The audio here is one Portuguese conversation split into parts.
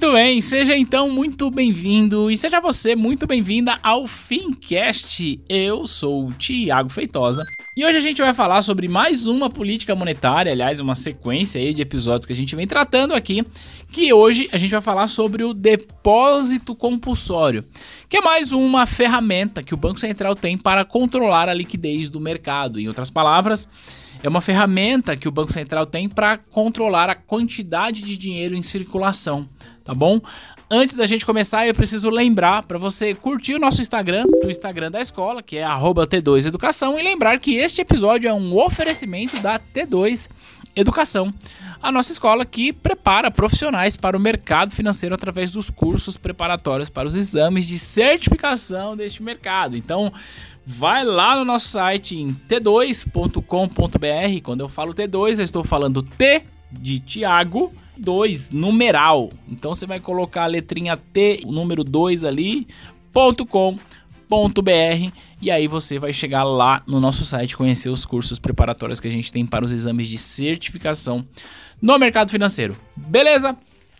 Muito bem, seja então muito bem-vindo e seja você muito bem-vinda ao Fincast. Eu sou o Tiago Feitosa e hoje a gente vai falar sobre mais uma política monetária, aliás, uma sequência aí de episódios que a gente vem tratando aqui, que hoje a gente vai falar sobre o depósito compulsório, que é mais uma ferramenta que o Banco Central tem para controlar a liquidez do mercado. Em outras palavras, é uma ferramenta que o Banco Central tem para controlar a quantidade de dinheiro em circulação tá bom? Antes da gente começar, eu preciso lembrar para você curtir o nosso Instagram, o Instagram da escola, que é T2 Educação, e lembrar que este episódio é um oferecimento da T2 Educação, a nossa escola que prepara profissionais para o mercado financeiro através dos cursos preparatórios para os exames de certificação deste mercado. Então, vai lá no nosso site em t2.com.br. Quando eu falo T2, eu estou falando T de Tiago 2, numeral. Então você vai colocar a letrinha T, o número 2 ali, ponto com, br, e aí você vai chegar lá no nosso site conhecer os cursos preparatórios que a gente tem para os exames de certificação no mercado financeiro. Beleza?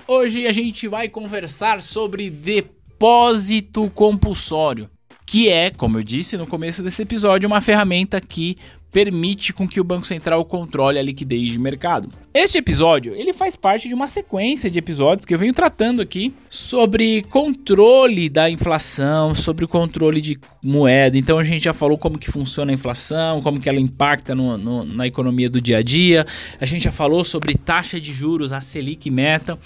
Hoje a gente vai conversar sobre depósito compulsório, que é, como eu disse no começo desse episódio, uma ferramenta que permite com que o Banco Central controle a liquidez de mercado. Este episódio, ele faz parte de uma sequência de episódios que eu venho tratando aqui sobre controle da inflação, sobre o controle de moeda. Então a gente já falou como que funciona a inflação, como que ela impacta no, no, na economia do dia a dia. A gente já falou sobre taxa de juros, a Selic meta.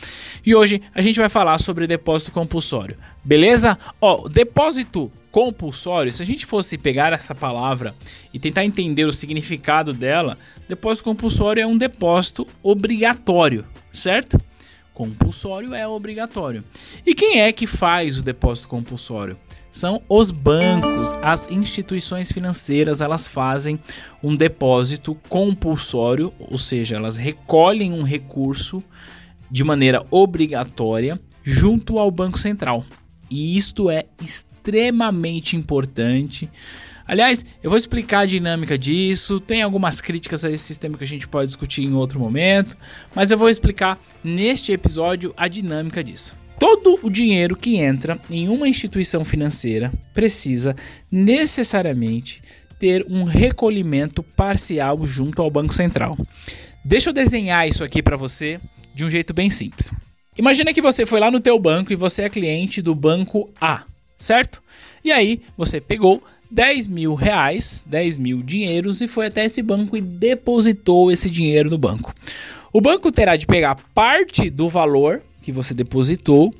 E hoje a gente vai falar sobre depósito compulsório. Beleza? Ó, depósito compulsório, se a gente fosse pegar essa palavra e tentar entender o significado dela, depósito compulsório é um depósito obrigatório, certo? Compulsório é obrigatório. E quem é que faz o depósito compulsório? São os bancos, as instituições financeiras, elas fazem um depósito compulsório, ou seja, elas recolhem um recurso de maneira obrigatória junto ao Banco Central. E isto é extremamente extremamente importante. Aliás, eu vou explicar a dinâmica disso. Tem algumas críticas a esse sistema que a gente pode discutir em outro momento, mas eu vou explicar neste episódio a dinâmica disso. Todo o dinheiro que entra em uma instituição financeira precisa necessariamente ter um recolhimento parcial junto ao Banco Central. Deixa eu desenhar isso aqui para você de um jeito bem simples. Imagina que você foi lá no teu banco e você é cliente do banco A certo? E aí você pegou 10 mil reais, 10 mil dinheiros e foi até esse banco e depositou esse dinheiro no banco. O banco terá de pegar parte do valor que você depositou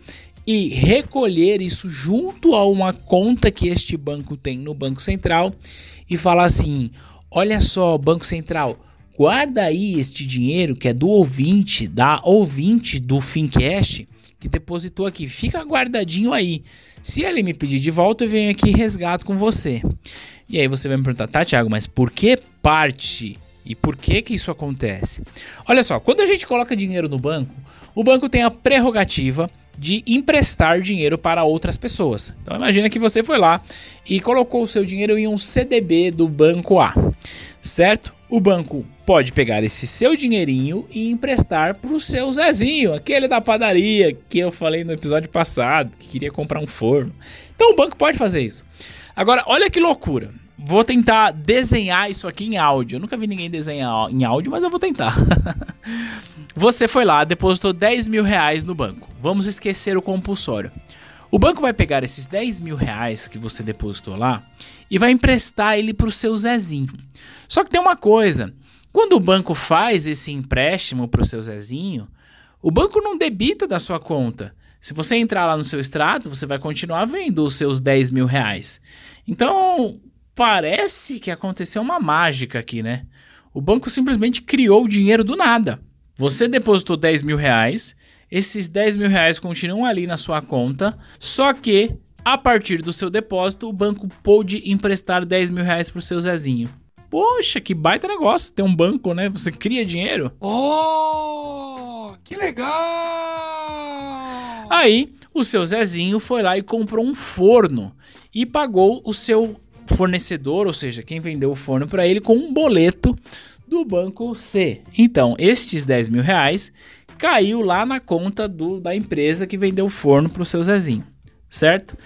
e recolher isso junto a uma conta que este banco tem no Banco Central e falar assim: olha só, Banco Central, guarda aí este dinheiro que é do ouvinte, da ouvinte do Fincast que depositou aqui, fica guardadinho aí. Se ele me pedir de volta, eu venho aqui e resgato com você. E aí você vai me perguntar, tá, Thiago, mas por que parte? E por que que isso acontece? Olha só, quando a gente coloca dinheiro no banco, o banco tem a prerrogativa de emprestar dinheiro para outras pessoas. Então imagina que você foi lá e colocou o seu dinheiro em um CDB do banco A, certo? O banco pode pegar esse seu dinheirinho e emprestar para o seu Zezinho, aquele da padaria que eu falei no episódio passado, que queria comprar um forno. Então o banco pode fazer isso. Agora, olha que loucura. Vou tentar desenhar isso aqui em áudio. Eu nunca vi ninguém desenhar em áudio, mas eu vou tentar. Você foi lá, depositou 10 mil reais no banco. Vamos esquecer o compulsório. O banco vai pegar esses 10 mil reais que você depositou lá e vai emprestar ele para o seu Zezinho. Só que tem uma coisa: quando o banco faz esse empréstimo para o seu Zezinho, o banco não debita da sua conta. Se você entrar lá no seu extrato, você vai continuar vendo os seus 10 mil reais. Então, parece que aconteceu uma mágica aqui, né? O banco simplesmente criou o dinheiro do nada. Você depositou 10 mil reais, esses 10 mil reais continuam ali na sua conta, só que a partir do seu depósito, o banco pôde emprestar 10 mil reais pro seu Zezinho. Poxa, que baita negócio ter um banco, né? Você cria dinheiro. Oh, que legal! Aí, o seu Zezinho foi lá e comprou um forno e pagou o seu fornecedor, ou seja, quem vendeu o forno para ele, com um boleto do banco C. Então, estes 10 mil reais caiu lá na conta do, da empresa que vendeu o forno para o seu Zezinho, certo?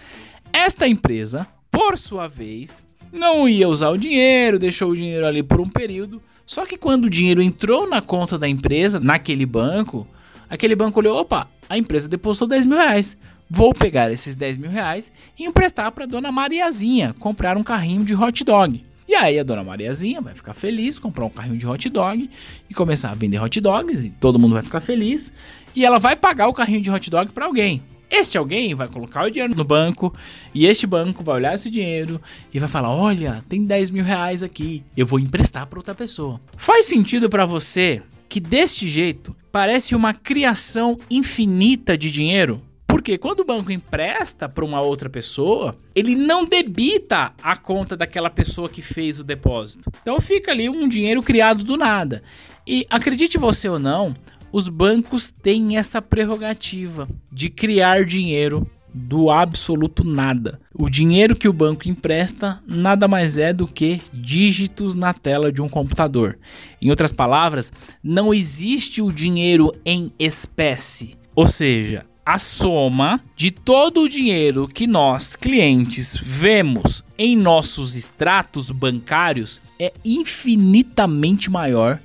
Esta empresa, por sua vez, não ia usar o dinheiro, deixou o dinheiro ali por um período. Só que quando o dinheiro entrou na conta da empresa, naquele banco, aquele banco olhou: opa, a empresa depositou 10 mil reais. Vou pegar esses 10 mil reais e emprestar para dona Mariazinha comprar um carrinho de hot dog. E aí a dona Mariazinha vai ficar feliz, comprar um carrinho de hot dog e começar a vender hot dogs e todo mundo vai ficar feliz. E ela vai pagar o carrinho de hot dog para alguém. Este alguém vai colocar o dinheiro no banco e este banco vai olhar esse dinheiro e vai falar: Olha, tem 10 mil reais aqui, eu vou emprestar para outra pessoa. Faz sentido para você que deste jeito parece uma criação infinita de dinheiro? Porque quando o banco empresta para uma outra pessoa, ele não debita a conta daquela pessoa que fez o depósito. Então fica ali um dinheiro criado do nada. E acredite você ou não, os bancos têm essa prerrogativa de criar dinheiro do absoluto nada. O dinheiro que o banco empresta nada mais é do que dígitos na tela de um computador. Em outras palavras, não existe o dinheiro em espécie. Ou seja, a soma de todo o dinheiro que nós, clientes, vemos em nossos extratos bancários é infinitamente maior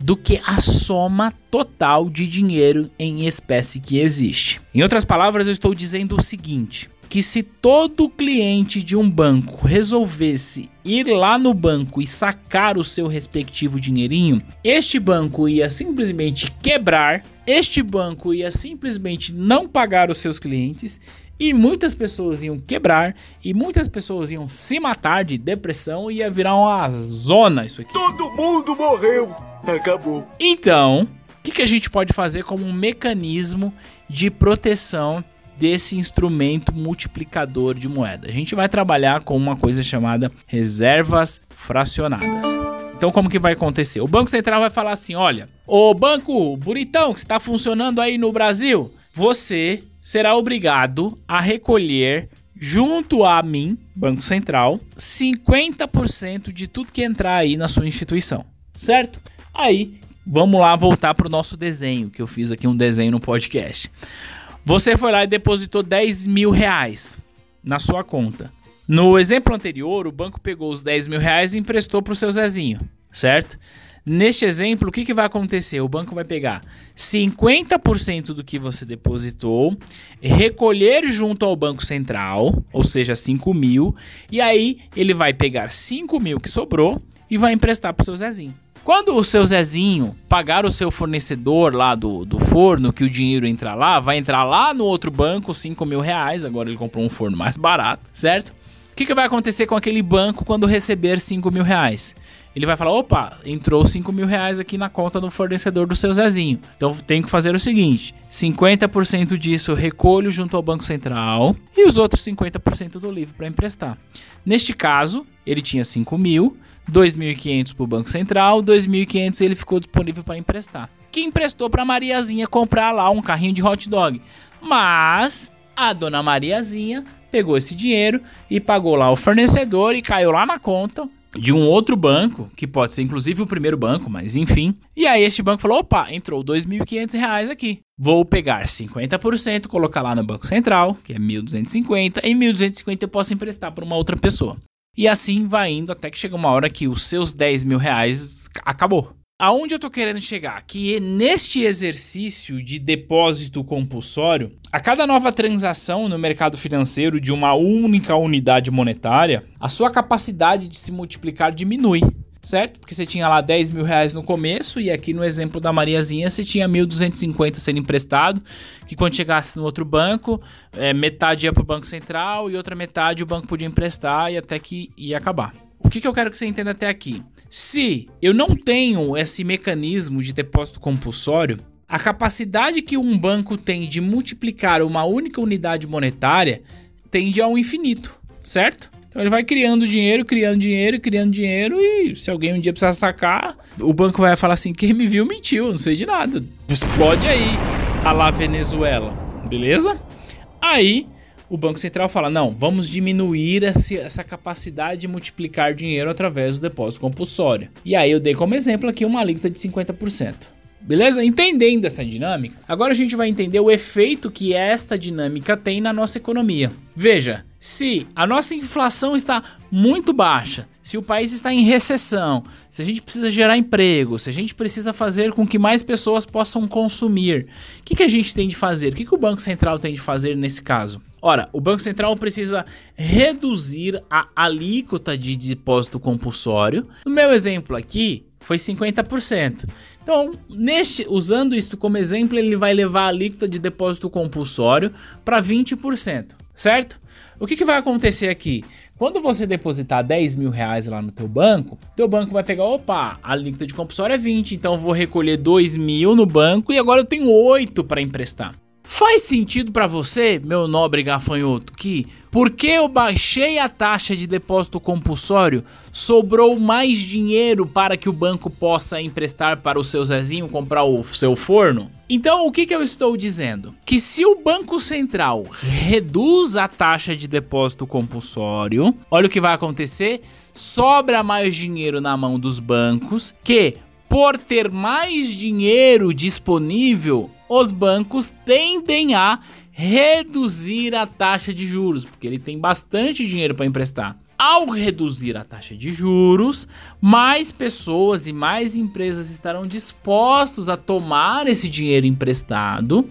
do que a soma total de dinheiro em espécie que existe. Em outras palavras, eu estou dizendo o seguinte: que se todo cliente de um banco resolvesse ir lá no banco e sacar o seu respectivo dinheirinho, este banco ia simplesmente quebrar, este banco ia simplesmente não pagar os seus clientes e muitas pessoas iam quebrar e muitas pessoas iam se matar de depressão e ia virar uma zona isso aqui. Todo mundo morreu. Acabou. Então, o que, que a gente pode fazer como um mecanismo de proteção desse instrumento multiplicador de moeda. A gente vai trabalhar com uma coisa chamada reservas fracionadas. Então, como que vai acontecer? O Banco Central vai falar assim: olha, o banco bonitão que está funcionando aí no Brasil, você será obrigado a recolher junto a mim, Banco Central, 50% de tudo que entrar aí na sua instituição, certo? Aí, vamos lá voltar para o nosso desenho, que eu fiz aqui um desenho no podcast. Você foi lá e depositou 10 mil reais na sua conta. No exemplo anterior, o banco pegou os 10 mil reais e emprestou para o seu Zezinho, certo? Neste exemplo, o que, que vai acontecer? O banco vai pegar 50% do que você depositou, recolher junto ao Banco Central, ou seja, 5 mil, e aí ele vai pegar 5 mil que sobrou e vai emprestar para o seu Zezinho. Quando o seu Zezinho pagar o seu fornecedor lá do, do forno, que o dinheiro entrar lá, vai entrar lá no outro banco 5 mil reais. Agora ele comprou um forno mais barato, certo? Que, que vai acontecer com aquele banco quando receber 5 mil reais? Ele vai falar: opa, entrou 5 mil reais aqui na conta do fornecedor do seu Zezinho. Então tem que fazer o seguinte: 50% disso eu recolho junto ao Banco Central e os outros 50% do livro para emprestar. Neste caso, ele tinha 5 mil, 2.500 para o Banco Central, 2.500 ele ficou disponível para emprestar. Que emprestou para Mariazinha comprar lá um carrinho de hot dog. Mas a dona Mariazinha pegou esse dinheiro e pagou lá o fornecedor e caiu lá na conta de um outro banco, que pode ser inclusive o primeiro banco, mas enfim. E aí este banco falou: opa, entrou 2.500 reais aqui. Vou pegar 50%, colocar lá no Banco Central, que é 1.250, e 1.250 eu posso emprestar para uma outra pessoa. E assim vai indo até que chega uma hora que os seus 10 mil reais acabou. Aonde eu tô querendo chegar? Que neste exercício de depósito compulsório, a cada nova transação no mercado financeiro de uma única unidade monetária, a sua capacidade de se multiplicar diminui certo? Porque você tinha lá 10 mil reais no começo, e aqui no exemplo da Mariazinha você tinha 1.250 sendo emprestado, que quando chegasse no outro banco, é, metade ia para o Banco Central e outra metade o banco podia emprestar e até que ia acabar. O que, que eu quero que você entenda até aqui? Se eu não tenho esse mecanismo de depósito compulsório, a capacidade que um banco tem de multiplicar uma única unidade monetária tende ao infinito, certo? Então ele vai criando dinheiro, criando dinheiro, criando dinheiro e se alguém um dia precisar sacar, o banco vai falar assim: quem me viu mentiu, não sei de nada. Explode aí a lá Venezuela, beleza? Aí o Banco Central fala: não, vamos diminuir essa capacidade de multiplicar dinheiro através do depósito compulsório. E aí eu dei como exemplo aqui uma alíquota de 50%. Beleza? Entendendo essa dinâmica, agora a gente vai entender o efeito que esta dinâmica tem na nossa economia. Veja, se a nossa inflação está muito baixa, se o país está em recessão, se a gente precisa gerar emprego, se a gente precisa fazer com que mais pessoas possam consumir, o que, que a gente tem de fazer? O que, que o Banco Central tem de fazer nesse caso? Ora, o Banco Central precisa reduzir a alíquota de depósito compulsório. No meu exemplo aqui, foi 50%. Então, neste, usando isto como exemplo, ele vai levar a alíquota de depósito compulsório para 20%, certo? O que, que, vai acontecer aqui? Quando você depositar 10 mil reais lá no teu banco, teu banco vai pegar, opa, a alíquota de compulsório é 20, então vou recolher 2 mil no banco e agora eu tenho 8 para emprestar. Faz sentido para você, meu nobre gafanhoto, que porque eu baixei a taxa de depósito compulsório, sobrou mais dinheiro para que o banco possa emprestar para o seu Zezinho comprar o seu forno? Então, o que, que eu estou dizendo? Que se o Banco Central reduz a taxa de depósito compulsório, olha o que vai acontecer: sobra mais dinheiro na mão dos bancos que, por ter mais dinheiro disponível, os bancos tendem a reduzir a taxa de juros, porque ele tem bastante dinheiro para emprestar. Ao reduzir a taxa de juros, mais pessoas e mais empresas estarão dispostos a tomar esse dinheiro emprestado.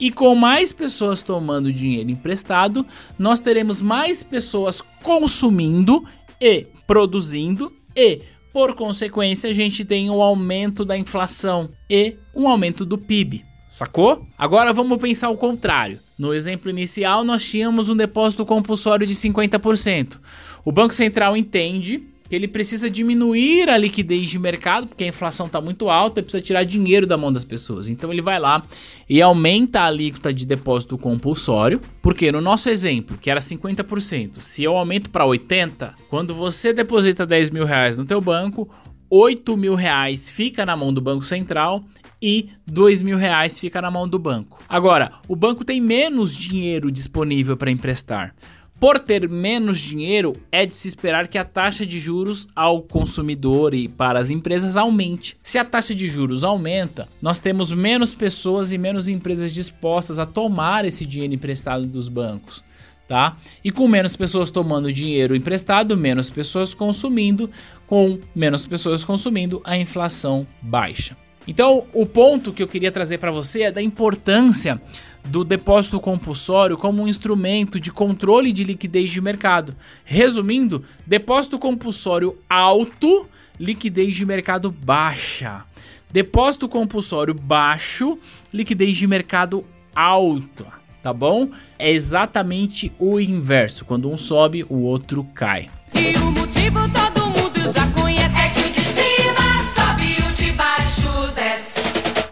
E com mais pessoas tomando dinheiro emprestado, nós teremos mais pessoas consumindo e produzindo e por consequência, a gente tem um aumento da inflação e um aumento do PIB. Sacou? Agora vamos pensar o contrário. No exemplo inicial, nós tínhamos um depósito compulsório de 50%. O Banco Central entende que ele precisa diminuir a liquidez de mercado, porque a inflação está muito alta e precisa tirar dinheiro da mão das pessoas. Então ele vai lá e aumenta a alíquota de depósito compulsório, porque no nosso exemplo, que era 50%, se eu aumento para 80%, quando você deposita 10 mil reais no teu banco, 8 mil reais fica na mão do Banco Central e 2 mil reais fica na mão do banco. Agora, o banco tem menos dinheiro disponível para emprestar. Por ter menos dinheiro, é de se esperar que a taxa de juros ao consumidor e para as empresas aumente. Se a taxa de juros aumenta, nós temos menos pessoas e menos empresas dispostas a tomar esse dinheiro emprestado dos bancos tá? E com menos pessoas tomando dinheiro emprestado, menos pessoas consumindo, com menos pessoas consumindo, a inflação baixa. Então, o ponto que eu queria trazer para você é da importância do depósito compulsório como um instrumento de controle de liquidez de mercado. Resumindo, depósito compulsório alto, liquidez de mercado baixa. Depósito compulsório baixo, liquidez de mercado alta tá bom? É exatamente o inverso. Quando um sobe, o outro cai. E o motivo todo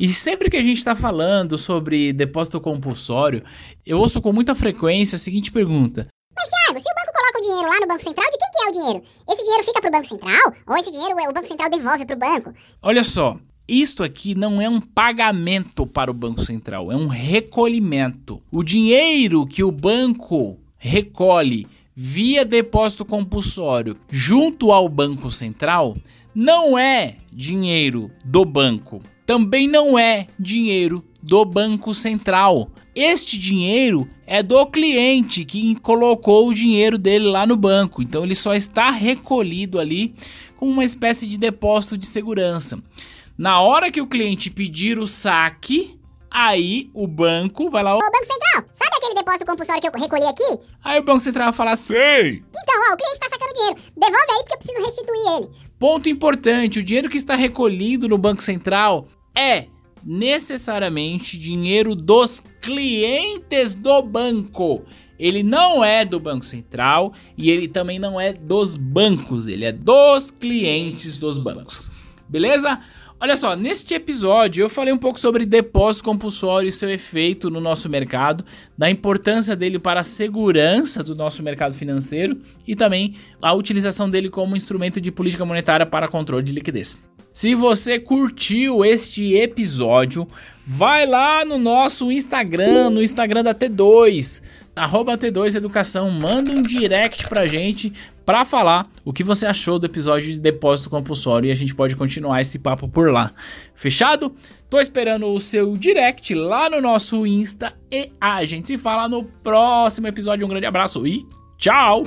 E sempre que a gente está falando sobre depósito compulsório, eu ouço com muita frequência a seguinte pergunta: mas, Thiago, se o banco coloca o dinheiro lá no Banco Central, de quem que é o dinheiro? Esse dinheiro fica pro Banco Central? Ou esse dinheiro o Banco Central devolve pro banco? Olha só, isto aqui não é um pagamento para o Banco Central, é um recolhimento. O dinheiro que o banco recolhe via depósito compulsório junto ao Banco Central não é dinheiro do banco, também não é dinheiro do Banco Central. Este dinheiro é do cliente que colocou o dinheiro dele lá no banco, então ele só está recolhido ali como uma espécie de depósito de segurança. Na hora que o cliente pedir o saque, aí o banco vai lá. Ô, Banco Central, sabe aquele depósito compulsório que eu recolhi aqui? Aí o Banco Central vai falar Sei! Então, ó, o cliente tá sacando dinheiro. Devolve aí porque eu preciso restituir ele. Ponto importante: o dinheiro que está recolhido no Banco Central é necessariamente dinheiro dos clientes do banco. ele não é do Banco Central e ele também não é dos bancos, ele é dos clientes dos bancos. Beleza? Olha só, neste episódio eu falei um pouco sobre depósito compulsório e seu efeito no nosso mercado, da importância dele para a segurança do nosso mercado financeiro e também a utilização dele como instrumento de política monetária para controle de liquidez. Se você curtiu este episódio, vai lá no nosso Instagram, no Instagram da T2, arroba T2 Educação, manda um direct pra gente para falar o que você achou do episódio de depósito compulsório e a gente pode continuar esse papo por lá. Fechado? Tô esperando o seu direct lá no nosso Insta e a gente se fala no próximo episódio. Um grande abraço e tchau!